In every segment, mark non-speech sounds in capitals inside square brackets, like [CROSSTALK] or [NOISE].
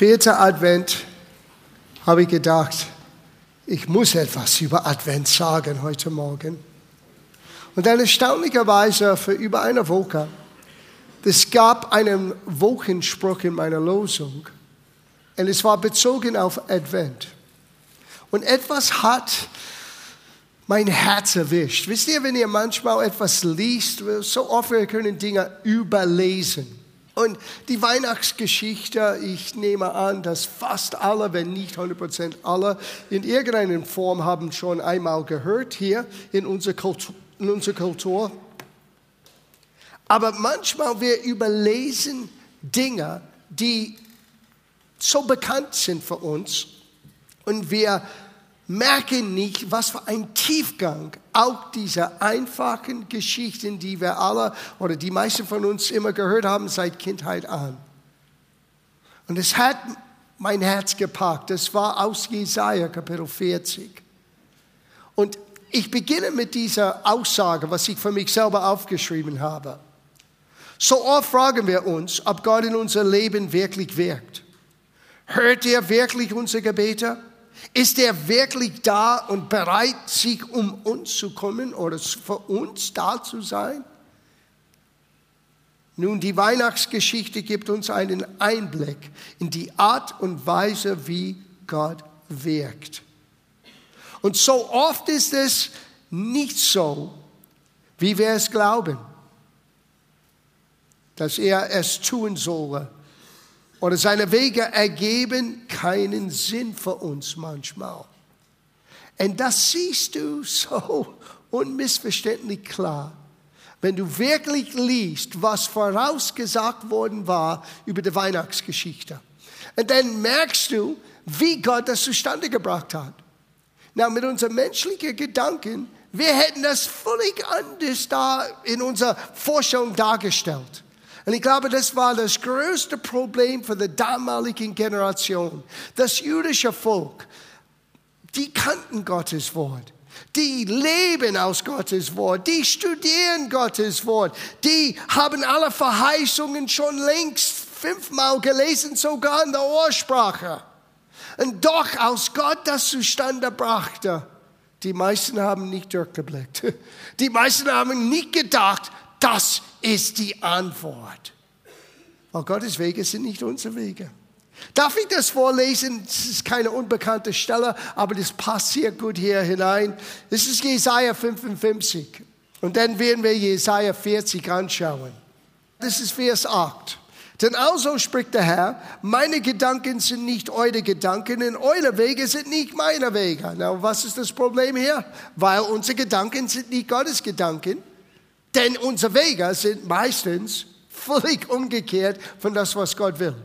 Vierter Advent habe ich gedacht, ich muss etwas über Advent sagen heute Morgen. Und dann erstaunlicherweise für über eine Woche, es gab einen Wochenspruch in meiner Losung und es war bezogen auf Advent. Und etwas hat mein Herz erwischt. Wisst ihr, wenn ihr manchmal etwas liest, so oft wir können Dinge überlesen. Und die Weihnachtsgeschichte, ich nehme an, dass fast alle, wenn nicht 100% alle, in irgendeiner Form haben schon einmal gehört hier in unserer Kultur. In unserer Kultur. Aber manchmal wir überlesen Dinge, die so bekannt sind für uns und wir merken nicht, was für ein Tiefgang auch diese einfachen Geschichten, die wir alle oder die meisten von uns immer gehört haben seit Kindheit an. Und es hat mein Herz gepackt. Das war aus Jesaja Kapitel 40. Und ich beginne mit dieser Aussage, was ich für mich selber aufgeschrieben habe. So oft fragen wir uns, ob Gott in unser Leben wirklich wirkt. Hört er wirklich unsere Gebete? Ist er wirklich da und bereit, sich um uns zu kommen oder für uns da zu sein? Nun, die Weihnachtsgeschichte gibt uns einen Einblick in die Art und Weise, wie Gott wirkt. Und so oft ist es nicht so, wie wir es glauben, dass er es tun solle oder seine Wege ergeben keinen Sinn für uns manchmal. Und das siehst du so unmissverständlich klar, wenn du wirklich liest, was vorausgesagt worden war über die Weihnachtsgeschichte. Und dann merkst du, wie Gott das zustande gebracht hat. Na, mit unseren menschlichen Gedanken, wir hätten das völlig anders da in unserer Forschung dargestellt. Und ich glaube, das war das größte Problem für die damalige Generation. Das jüdische Volk, die kannten Gottes Wort. Die leben aus Gottes Wort, die studieren Gottes Wort, die haben alle Verheißungen schon längst fünfmal gelesen, sogar in der Ursprache. Und doch, als Gott das zustande brachte, die meisten haben nicht durchgeblickt. [LAUGHS] Die meisten haben nicht gedacht, das ist die Antwort. Weil Gottes Wege sind nicht unsere Wege. Darf ich das vorlesen? Das ist keine unbekannte Stelle, aber das passt sehr gut hier hinein. Das ist Jesaja 55. Und dann werden wir Jesaja 40 anschauen. Das ist Vers 8. Denn also spricht der Herr, meine Gedanken sind nicht eure Gedanken und eure Wege sind nicht meine Wege. Na, was ist das Problem hier? Weil unsere Gedanken sind nicht Gottes Gedanken. Denn unsere Wege sind meistens völlig umgekehrt von das, was Gott will.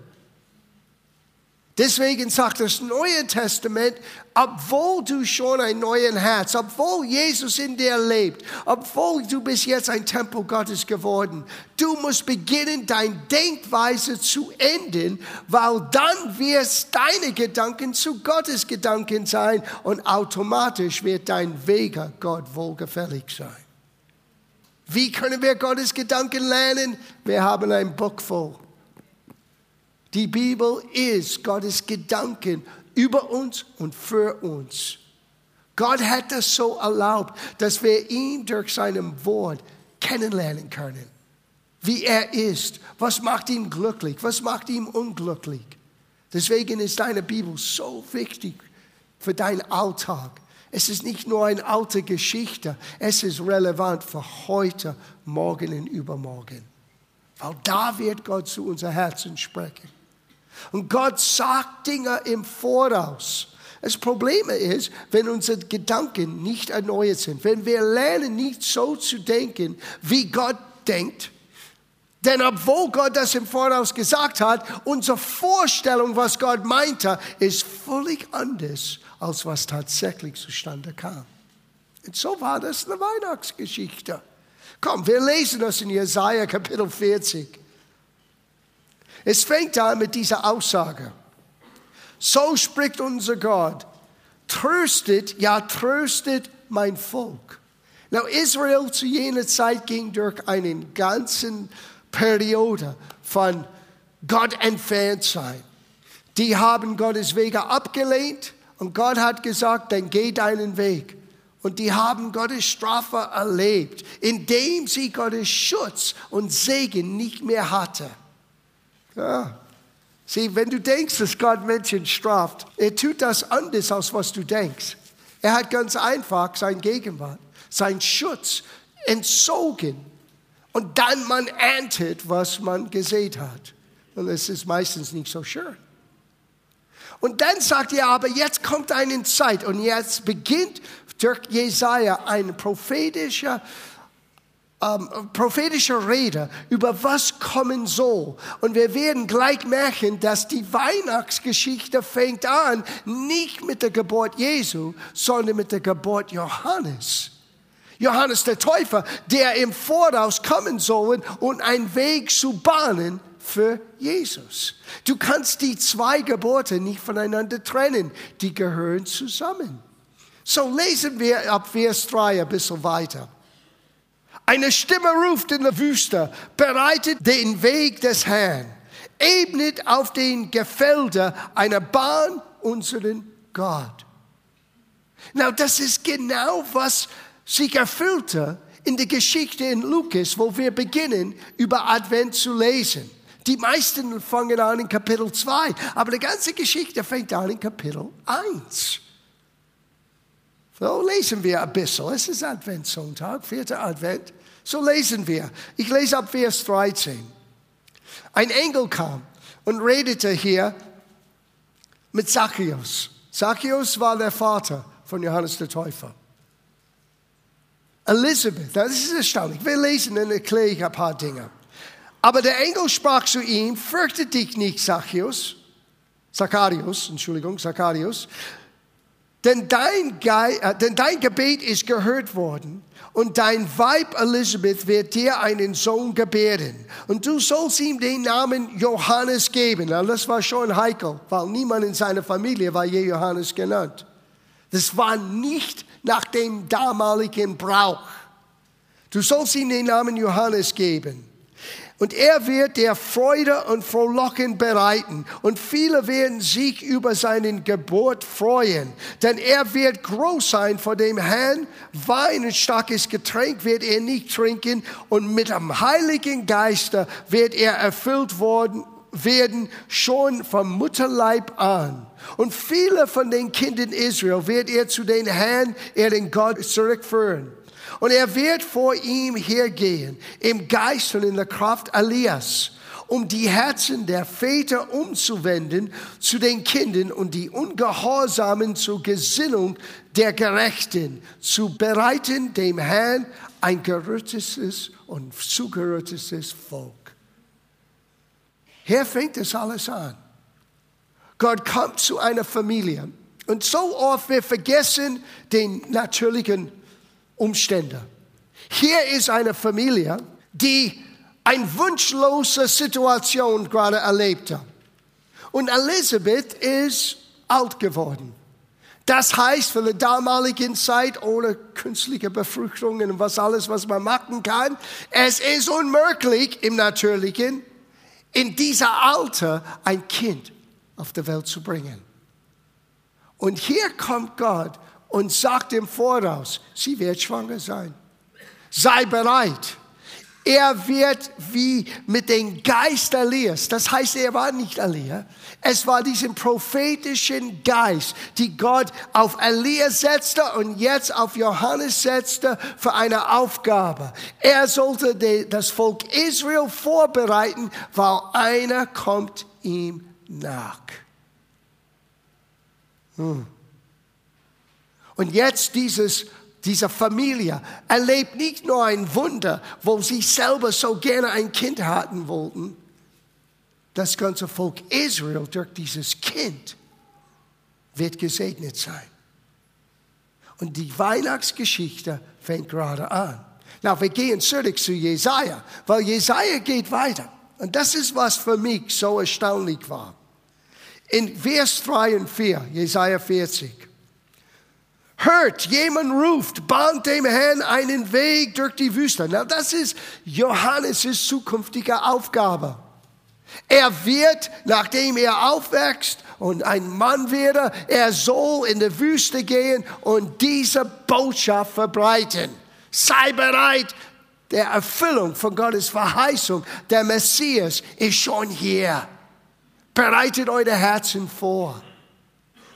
Deswegen sagt das Neue Testament, obwohl du schon ein neues Herz, obwohl Jesus in dir lebt, obwohl du bis jetzt ein Tempel Gottes geworden, du musst beginnen, deine Denkweise zu ändern, weil dann wird deine Gedanken zu Gottes Gedanken sein und automatisch wird dein Wege Gott wohlgefällig sein. Wie können wir Gottes Gedanken lernen? Wir haben ein Buch voll. Die Bibel ist Gottes Gedanken über uns und für uns. Gott hat es so erlaubt, dass wir ihn durch seinem Wort kennenlernen können. Wie er ist, was macht ihn glücklich, was macht ihn unglücklich. Deswegen ist deine Bibel so wichtig für deinen Alltag. Es ist nicht nur eine alte Geschichte, es ist relevant für heute, morgen und übermorgen. Weil da wird Gott zu unser Herzen sprechen. Und Gott sagt Dinge im Voraus. Das Problem ist, wenn unsere Gedanken nicht erneuert sind, wenn wir lernen, nicht so zu denken, wie Gott denkt, denn obwohl Gott das im Voraus gesagt hat, unsere Vorstellung, was Gott meinte, ist völlig anders als was tatsächlich zustande kam. Und so war das eine Weihnachtsgeschichte. Komm, wir lesen das in Jesaja Kapitel 40. Es fängt an mit dieser Aussage. So spricht unser Gott. Tröstet, ja, tröstet mein Volk. Now, Israel zu jener Zeit ging durch eine ganze Periode von Gott entfernt sein die haben Gottes Wege abgelehnt und Gott hat gesagt, dann geh deinen Weg. Und die haben Gottes Strafe erlebt, indem sie Gottes Schutz und Segen nicht mehr hatte. Ja. Sieh, wenn du denkst, dass Gott Menschen straft, er tut das anders, als was du denkst. Er hat ganz einfach sein Gegenwart, sein Schutz entzogen. Und dann man erntet, was man gesät hat. Und es ist meistens nicht so schön. Und dann sagt er aber, jetzt kommt eine Zeit und jetzt beginnt durch Jesaja ein prophetischer ähm, prophetische Rede über was kommen soll. Und wir werden gleich merken, dass die Weihnachtsgeschichte fängt an, nicht mit der Geburt Jesu, sondern mit der Geburt Johannes. Johannes der Täufer, der im Voraus kommen soll und einen Weg zu bahnen für Jesus. Du kannst die zwei Gebote nicht voneinander trennen, die gehören zusammen. So lesen wir ab Vers 3 ein bisschen weiter. Eine Stimme ruft in der Wüste, bereitet den Weg des Herrn, ebnet auf den Gefelder eine Bahn unseren Gott. Now, das ist genau, was sich erfüllte in der Geschichte in Lukas, wo wir beginnen, über Advent zu lesen. Die meisten fangen an in Kapitel 2, aber die ganze Geschichte fängt an in Kapitel 1. So lesen wir ein bisschen. Es ist Adventssonntag, vierter Advent. So lesen wir. Ich lese ab Vers 13. Ein Engel kam und redete hier mit Zacchaeus. Zacchaeus war der Vater von Johannes der Täufer. Elisabeth, das ist erstaunlich. Wir lesen und erkläre ich ein paar Dinge. Aber der Engel sprach zu ihm, fürchte dich nicht, Zacchaeus, Zacharius, Entschuldigung, Zacharius, denn dein, Ge äh, denn dein Gebet ist gehört worden und dein Weib Elisabeth wird dir einen Sohn gebären. Und du sollst ihm den Namen Johannes geben. Na, das war schon heikel, weil niemand in seiner Familie war je Johannes genannt. Das war nicht nach dem damaligen Brauch. Du sollst ihm den Namen Johannes geben. Und er wird der Freude und Frohlocken bereiten. Und viele werden sich über seinen Geburt freuen. Denn er wird groß sein vor dem Herrn. Wein und starkes Getränk wird er nicht trinken. Und mit dem Heiligen Geiste wird er erfüllt worden, werden schon vom Mutterleib an. Und viele von den Kindern Israel wird er zu den Herrn, er den Gott zurückführen. Und er wird vor ihm hergehen, im Geist und in der Kraft Elias, um die Herzen der Väter umzuwenden zu den Kindern und die Ungehorsamen zur Gesinnung der Gerechten, zu bereiten dem Herrn ein gerüttetes und zugerüttetes Volk. Hier fängt es alles an. Gott kommt zu einer Familie. Und so oft wir vergessen den natürlichen Umstände. Hier ist eine Familie, die eine wunschlose Situation gerade erlebte. Und Elisabeth ist alt geworden. Das heißt, für die damalige Zeit ohne künstliche Befruchtungen und was alles, was man machen kann, es ist unmöglich im Natürlichen, in dieser Alter ein Kind auf die Welt zu bringen. Und hier kommt Gott und sagt im Voraus, sie wird schwanger sein. Sei bereit. Er wird wie mit dem Geist Elias, das heißt, er war nicht Elia, es war diesen prophetischen Geist, die Gott auf Elias setzte und jetzt auf Johannes setzte für eine Aufgabe. Er sollte das Volk Israel vorbereiten, weil einer kommt ihm nach. Hm. Und jetzt dieses, diese Familie erlebt nicht nur ein Wunder, wo sie selber so gerne ein Kind hatten wollten. Das ganze Volk Israel durch dieses Kind wird gesegnet sein. Und die Weihnachtsgeschichte fängt gerade an. Na, wir gehen zurück zu Jesaja, weil Jesaja geht weiter. Und das ist, was für mich so erstaunlich war. In Vers 3 und 4, Jesaja 40. Hört, jemand ruft, bahnt dem Herrn einen Weg durch die Wüste. Na, das ist Johannes' zukünftige Aufgabe. Er wird, nachdem er aufwächst und ein Mann werde. Er soll in die Wüste gehen und diese Botschaft verbreiten. Sei bereit, der Erfüllung von Gottes Verheißung. Der Messias ist schon hier. Bereitet eure Herzen vor.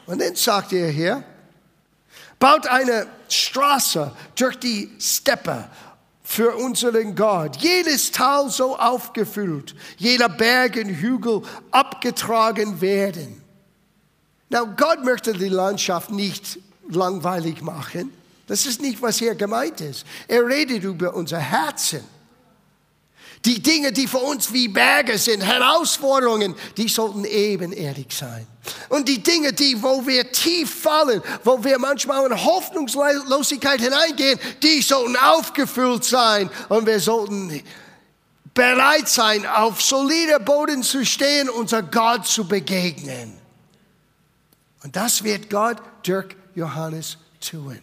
Und dann sagt er hier, baut eine Straße durch die Steppe für unseren Gott. Jedes Tal so aufgefüllt, jeder Berg und Hügel abgetragen werden. Na, Gott möchte die Landschaft nicht langweilig machen. Das ist nicht, was hier gemeint ist. Er redet über unser Herzen. Die Dinge, die für uns wie Berge sind, Herausforderungen, die sollten ebenerdig sein. Und die Dinge, die, wo wir tief fallen, wo wir manchmal in Hoffnungslosigkeit hineingehen, die sollten aufgefüllt sein. Und wir sollten bereit sein, auf solider Boden zu stehen, unser Gott zu begegnen. Und das wird Gott durch Johannes tun.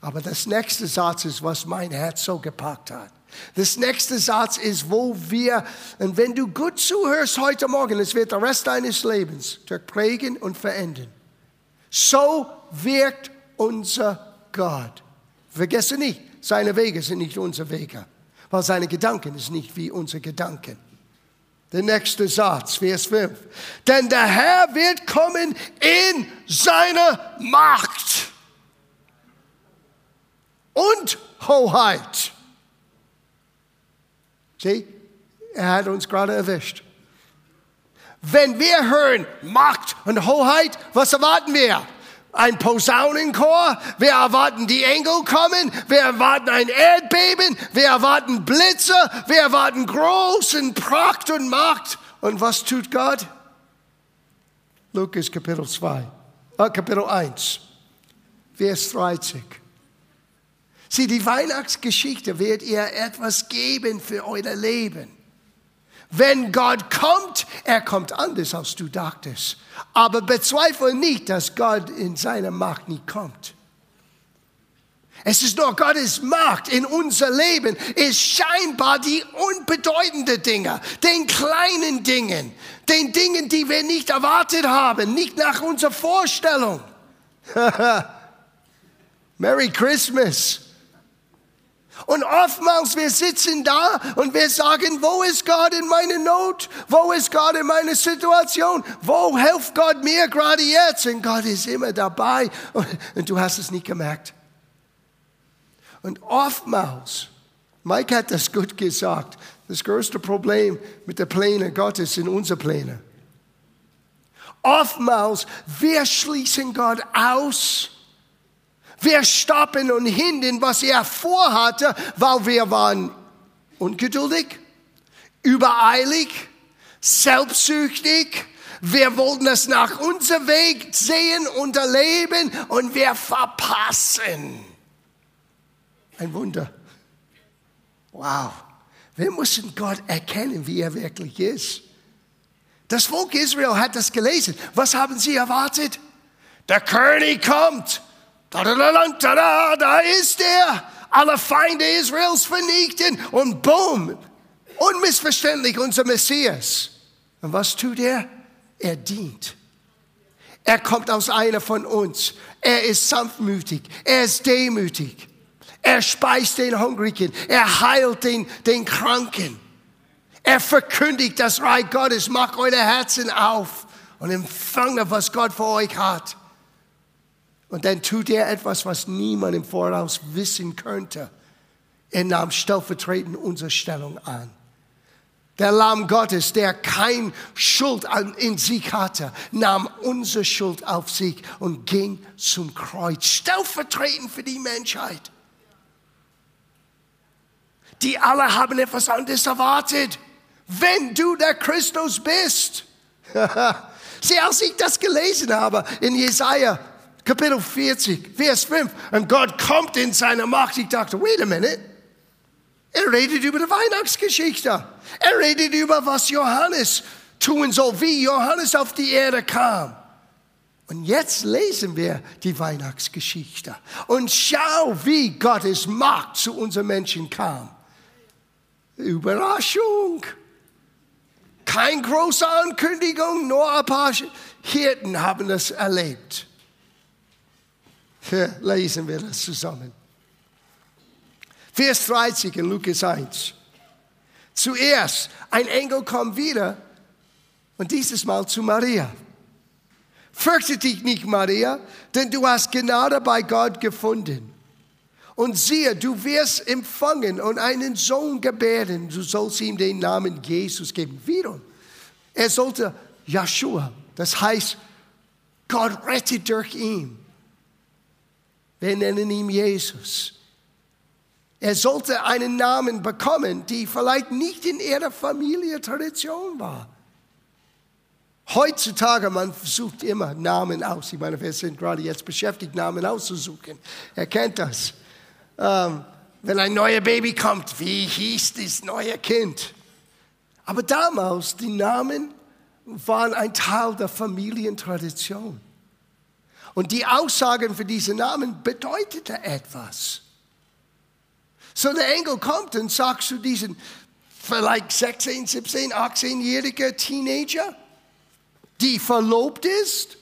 Aber das nächste Satz ist, was mein Herz so gepackt hat. Das nächste Satz ist, wo wir, und wenn du gut zuhörst heute Morgen, es wird der Rest deines Lebens durchprägen und verändern. So wirkt unser Gott. Vergesse nicht, seine Wege sind nicht unsere Wege, weil seine Gedanken sind nicht wie unsere Gedanken. Der nächste Satz, Vers 5. Denn der Herr wird kommen in seiner Macht und Hoheit. Sieh, er hat uns gerade erwischt. Wenn wir hören Macht und Hoheit, was erwarten wir? Ein Posaunenchor? Wir erwarten die Engel kommen? Wir erwarten ein Erdbeben? Wir erwarten Blitze? Wir erwarten großen Pracht und Macht? Und was tut Gott? Lukas Kapitel 2, äh, Kapitel 1, Vers 30. Sieh, die Weihnachtsgeschichte wird ihr etwas geben für euer Leben. Wenn Gott kommt, er kommt anders, als du dachtest. Aber bezweifle nicht, dass Gott in seiner Macht nicht kommt. Es ist nur Gottes Macht in unser Leben, ist scheinbar die unbedeutenden Dinge, den kleinen Dingen, den Dingen, die wir nicht erwartet haben, nicht nach unserer Vorstellung. [LAUGHS] Merry Christmas. Und oftmals wir sitzen da und wir sagen, wo ist Gott in meiner Not? Wo ist Gott in meiner Situation? Wo hilft Gott mir gerade jetzt? Und Gott ist immer dabei und du hast es nicht gemerkt. Und oftmals, Mike hat das gut gesagt, das größte Problem mit den Plänen Gottes sind unsere Pläne. Oftmals, wir schließen Gott aus wir stoppen und hindern, was er vorhatte, weil wir waren ungeduldig, übereilig, selbstsüchtig. Wir wollten es nach unserem Weg sehen und erleben und wir verpassen. Ein Wunder. Wow. Wir müssen Gott erkennen, wie er wirklich ist. Das Volk Israel hat das gelesen. Was haben sie erwartet? Der König kommt. Da, ist er. Alle Feinde Israels vernichten und boom, unmissverständlich unser Messias. Und was tut er? Er dient. Er kommt aus einer von uns. Er ist sanftmütig. Er ist demütig. Er speist den Hungrigen. Er heilt den, den Kranken. Er verkündigt das Reich Gottes. Macht eure Herzen auf und empfange, was Gott für euch hat. Und dann tut er etwas, was niemand im Voraus wissen könnte. Er nahm stellvertretend unsere Stellung an. Der Lamm Gottes, der kein Schuld in sich hatte, nahm unsere Schuld auf sich und ging zum Kreuz, stellvertretend für die Menschheit. Die alle haben etwas anderes erwartet. Wenn du der Christus bist. [LAUGHS] Sieh, als ich das gelesen habe in Jesaja Kapitel 40, Vers 5. Und Gott kommt in seine Macht. Ich dachte, wait a minute. Er redet über die Weihnachtsgeschichte. Er redet über, was Johannes tun soll, wie Johannes auf die Erde kam. Und jetzt lesen wir die Weihnachtsgeschichte und schau, wie Gottes Macht zu unseren Menschen kam. Überraschung. Keine große Ankündigung, nur ein paar Hirten haben das erlebt. Lesen wir das zusammen. Vers 30 in Lukas 1. Zuerst, ein Engel kommt wieder und dieses Mal zu Maria. Fürchte dich nicht, Maria, denn du hast Gnade bei Gott gefunden. Und siehe, du wirst empfangen und einen Sohn gebären. Du sollst ihm den Namen Jesus geben. Wiederum, er sollte Joshua, das heißt, Gott rettet durch ihn. Wir nennen ihn Jesus. Er sollte einen Namen bekommen, die vielleicht nicht in ihrer Familie Tradition war. Heutzutage, man sucht immer Namen aus. Ich meine, wir sind gerade jetzt beschäftigt, Namen auszusuchen. Er kennt das. Ähm, wenn ein neues Baby kommt, wie hieß das neue Kind? Aber damals, die Namen waren ein Teil der Familientradition. Und die Aussagen für diese Namen bedeuteten etwas. So der Engel kommt und sagt zu diesen vielleicht 16, 17, 18-jährigen Teenager, die verlobt ist,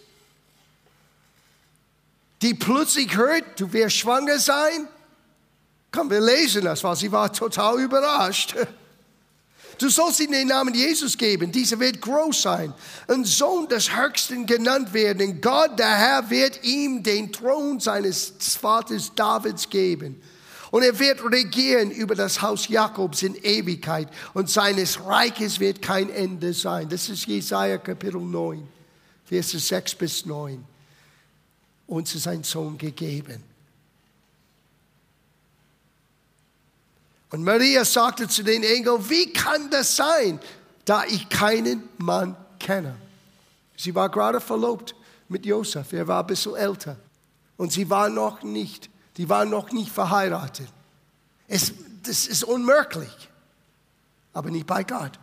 die plötzlich hört, du wirst schwanger sein. Komm, wir lesen das, weil sie war total überrascht. [LAUGHS] Du sollst ihm den Namen Jesus geben. Dieser wird groß sein. Ein Sohn des Höchsten genannt werden. Gott, der Herr, wird ihm den Thron seines Vaters Davids geben. Und er wird regieren über das Haus Jakobs in Ewigkeit. Und seines Reiches wird kein Ende sein. Das ist Jesaja Kapitel 9, Verse 6 bis 9. Uns ist ein Sohn gegeben. Und Maria sagte zu den Engeln, wie kann das sein, da ich keinen Mann kenne? Sie war gerade verlobt mit Josef, er war ein bisschen älter. Und sie war noch nicht die waren noch nicht verheiratet. Es, das ist unmöglich, aber nicht bei Gott.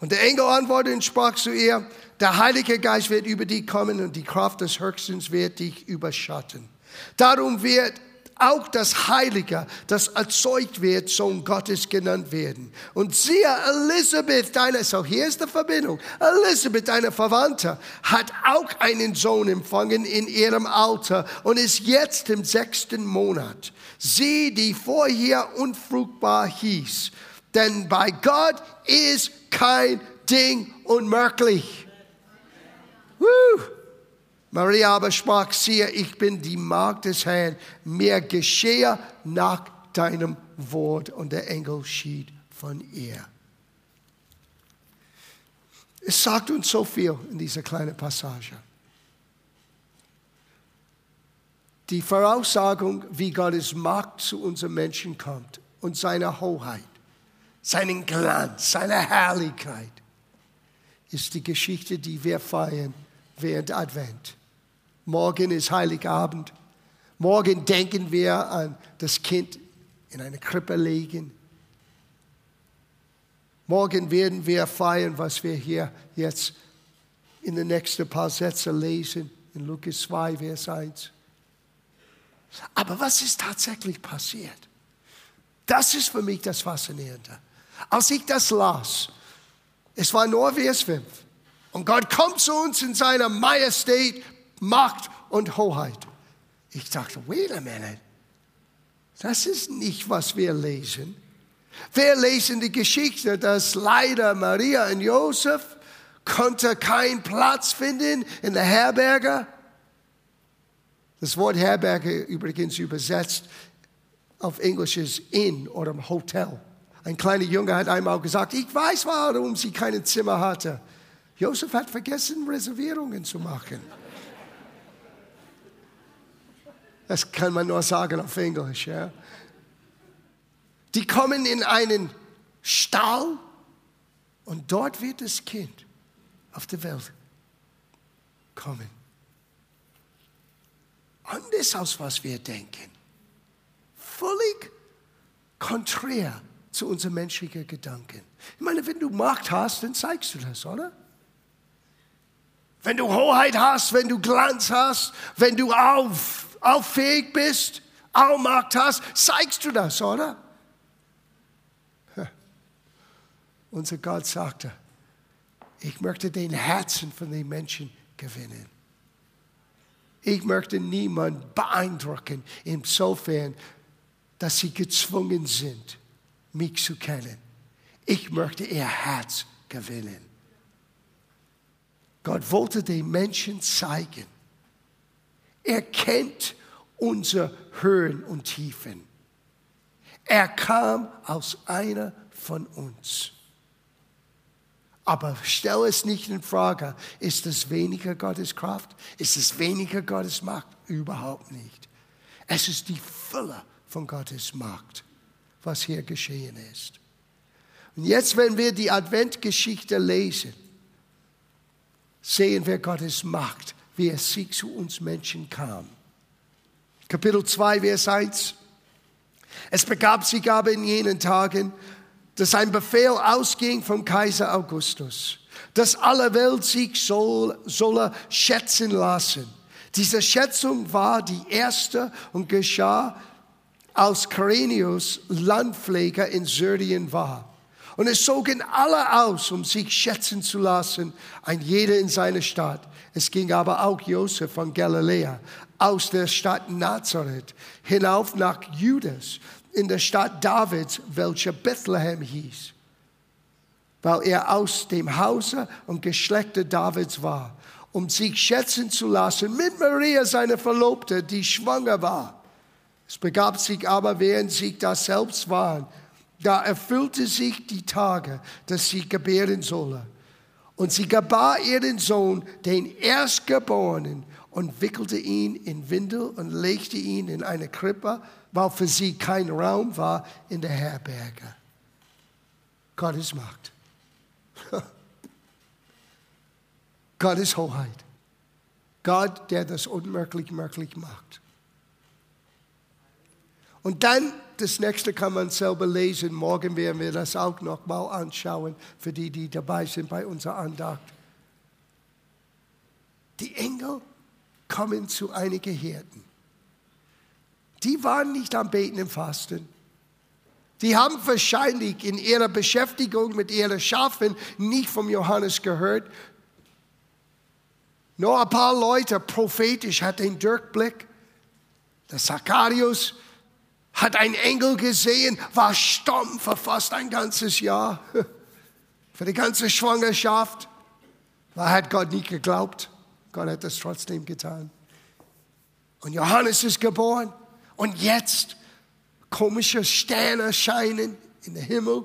Und der Engel antwortete und sprach zu ihr, der Heilige Geist wird über dich kommen und die Kraft des Höchsten wird dich überschatten. Darum wird auch das Heilige, das erzeugt wird, Sohn Gottes genannt werden. Und siehe, Elisabeth, deine, so hier ist die Verbindung, Elisabeth, deine Verwandte, hat auch einen Sohn empfangen in ihrem Alter und ist jetzt im sechsten Monat. Sie, die vorher unfruchtbar hieß. Denn bei Gott ist kein Ding unmöglich. Woo! Maria aber sprach, siehe, ich bin die Magd des Herrn, mir geschehe nach deinem Wort. Und der Engel schied von ihr. Es sagt uns so viel in dieser kleinen Passage. Die Voraussagung, wie Gottes Macht zu unseren Menschen kommt und seine Hoheit, seinen Glanz, seine Herrlichkeit, ist die Geschichte, die wir feiern während Advent. Morgen ist Heiligabend. Morgen denken wir an das Kind in eine Krippe legen. Morgen werden wir feiern, was wir hier jetzt in den nächsten paar Sätzen lesen, in Lukas 2, Vers 1. Aber was ist tatsächlich passiert? Das ist für mich das Faszinierende. Als ich das las, es war nur Vers 5. Und Gott kommt zu uns in seiner Majestät Macht und Hoheit. Ich dachte, wait a minute. Das ist nicht, was wir lesen. Wir lesen die Geschichte, dass leider Maria und Josef konnte keinen Platz finden in der Herberge. Das Wort Herberge übrigens übersetzt auf Englisch ist Inn oder Hotel. Ein kleiner Junge hat einmal gesagt, ich weiß, warum sie kein Zimmer hatte. Josef hat vergessen, Reservierungen zu machen. Das kann man nur sagen auf Englisch. Ja. Die kommen in einen Stall und dort wird das Kind auf die Welt kommen. Anders als was wir denken. Völlig konträr zu unseren menschlichen Gedanken. Ich meine, wenn du Macht hast, dann zeigst du das, oder? Wenn du Hoheit hast, wenn du Glanz hast, wenn du auf auch fähig bist, Allmacht hast, zeigst du das, oder? [LAUGHS] Unser Gott sagte, ich möchte den Herzen von den Menschen gewinnen. Ich möchte niemanden beeindrucken, insofern, dass sie gezwungen sind, mich zu kennen. Ich möchte ihr Herz gewinnen. Gott wollte den Menschen zeigen, er kennt unsere Höhen und Tiefen. Er kam aus einer von uns. Aber stell es nicht in Frage, ist es weniger Gottes Kraft? Ist es weniger Gottes Macht? Überhaupt nicht. Es ist die Fülle von Gottes Macht, was hier geschehen ist. Und jetzt, wenn wir die Adventgeschichte lesen, sehen wir Gottes Macht, wie es sich zu uns Menschen kam. Kapitel 2, Vers 1. Es begab sich aber in jenen Tagen, dass ein Befehl ausging vom Kaiser Augustus, dass alle Welt sich soll, solle schätzen lassen. Diese Schätzung war die erste und geschah, als Karenius Landpfleger in Syrien war. Und es zogen alle aus, um sich schätzen zu lassen, ein jeder in seine Stadt. Es ging aber auch Josef von Galiläa aus der Stadt Nazareth hinauf nach Judas in der Stadt Davids, welche Bethlehem hieß, weil er aus dem Hause und Geschlechte Davids war, um sich schätzen zu lassen mit Maria, seine Verlobte, die schwanger war. Es begab sich aber, während sie da selbst waren, da erfüllte sich die Tage, dass sie gebären solle. Und sie gebar ihren Sohn, den Erstgeborenen, und wickelte ihn in Windel und legte ihn in eine Krippe, weil für sie kein Raum war in der Herberge. Gottes Macht. [LAUGHS] Gottes Hoheit. Gott, der das unmöglich möglich macht. Und dann, das nächste kann man selber lesen. Morgen werden wir das auch nochmal anschauen, für die, die dabei sind bei unserer Andacht. Die Engel kommen zu einigen Hirten die waren nicht am Beten im Fasten. Die haben wahrscheinlich in ihrer Beschäftigung mit ihren Schafen nicht vom Johannes gehört. Nur ein paar Leute prophetisch hat den Durchblick. Der Zacharias hat einen Engel gesehen, war stumm für fast ein ganzes Jahr. [LAUGHS] Für die ganze Schwangerschaft. Da hat Gott nicht geglaubt. Gott hat das trotzdem getan. Und Johannes ist geboren. Und jetzt komische Sterne scheinen in den Himmel.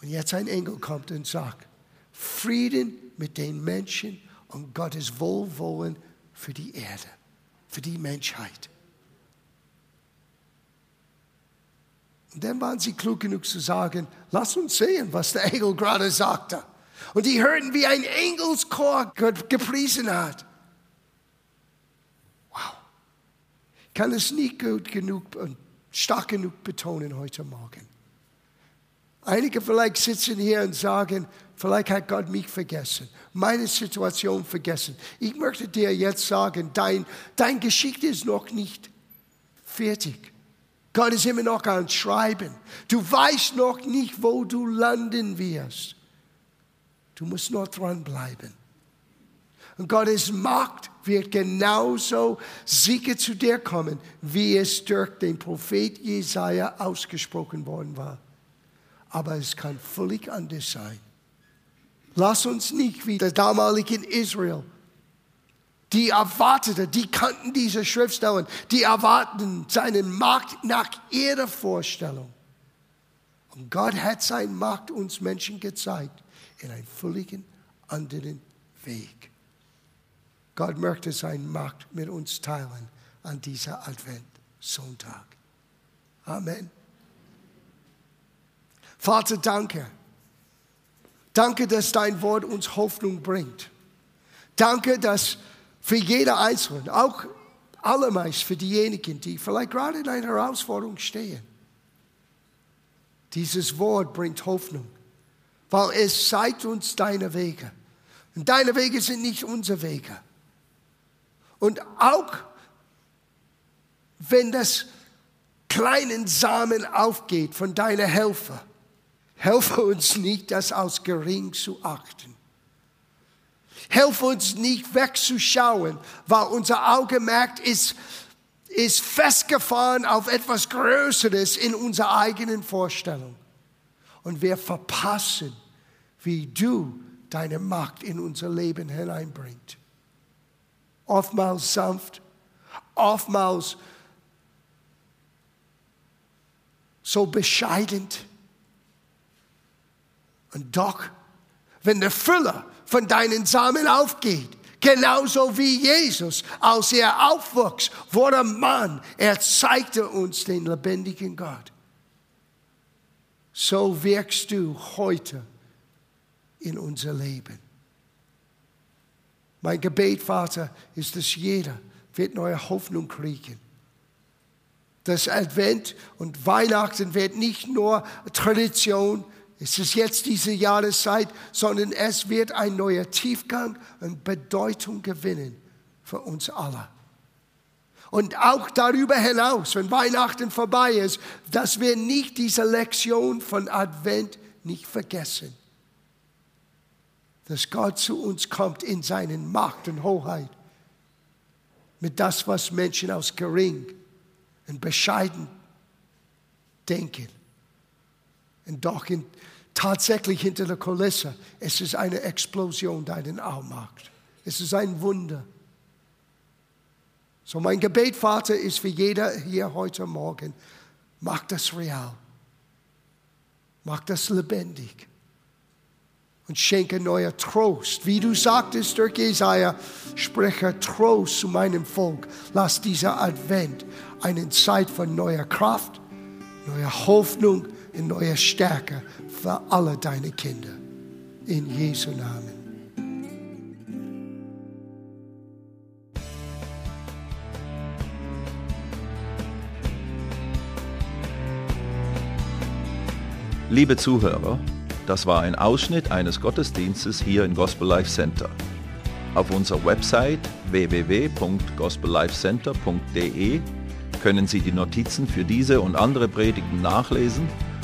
Und jetzt ein Engel kommt und sagt, Frieden mit den Menschen und Gottes Wohlwollen für die Erde, für die Menschheit. Und dann waren sie klug genug zu sagen, lass uns sehen, was der Engel gerade sagte. Und die hörten, wie ein Engelschor Gott gepriesen hat. kann es nicht gut genug und stark genug betonen heute Morgen. Einige vielleicht sitzen hier und sagen, vielleicht hat Gott mich vergessen, meine Situation vergessen. Ich möchte dir jetzt sagen, dein, dein Geschichte ist noch nicht fertig. Gott ist immer noch am Schreiben. Du weißt noch nicht, wo du landen wirst. Du musst noch dranbleiben. Und Gottes Macht wird genauso sicher zu dir kommen, wie es durch den Prophet Jesaja ausgesprochen worden war. Aber es kann völlig anders sein. Lass uns nicht wie der damaligen Israel, die erwartete, die kannten diese Schriftstellen, die erwarteten seinen Macht nach ihrer Vorstellung. Und Gott hat seine Macht uns Menschen gezeigt in einem völlig anderen Weg. Gott möchte seine Macht mit uns teilen an dieser Adventssonntag. Amen. Vater, danke. Danke, dass dein Wort uns Hoffnung bringt. Danke, dass für jeder Einzelne, auch allermeist für diejenigen, die vielleicht gerade in einer Herausforderung stehen, dieses Wort bringt Hoffnung, weil es zeigt uns deine Wege. Und deine Wege sind nicht unsere Wege. Und auch wenn das kleinen Samen aufgeht von deiner Helfer, Helfe uns nicht, das als gering zu achten. Helfe uns nicht wegzuschauen, weil unser Augenmerk ist, ist festgefahren auf etwas Größeres in unserer eigenen Vorstellung. Und wir verpassen, wie du deine Macht in unser Leben hineinbringst. Oftmals sanft, oftmals so bescheiden. Und doch, wenn der Füller von deinen Samen aufgeht, genauso wie Jesus, als er aufwuchs, wurde Mann, er zeigte uns den lebendigen Gott. So wirkst du heute in unser Leben. Mein Gebet, Vater, ist, dass jeder wird neue Hoffnung kriegen. Das Advent und Weihnachten wird nicht nur Tradition, es ist jetzt diese Jahreszeit, sondern es wird ein neuer Tiefgang und Bedeutung gewinnen für uns alle. Und auch darüber hinaus, wenn Weihnachten vorbei ist, dass wir nicht diese Lektion von Advent nicht vergessen. Dass Gott zu uns kommt in seinen Macht und Hoheit. Mit das, was Menschen aus gering und bescheiden denken. Und doch in, tatsächlich hinter der Kulisse, es ist eine Explosion deinen Allmacht. Es ist ein Wunder. So mein Gebet, Vater, ist für jeder hier heute Morgen, mach das real. Mach das lebendig. Und schenke neuer Trost. Wie du sagtest durch Jesaja, spreche Trost zu meinem Volk. Lass dieser Advent eine Zeit von neuer Kraft, neuer Hoffnung und neuer Stärke für alle deine Kinder. In Jesu Namen. Liebe Zuhörer, das war ein Ausschnitt eines Gottesdienstes hier im Gospel Life Center. Auf unserer Website www.gospellifecenter.de können Sie die Notizen für diese und andere Predigten nachlesen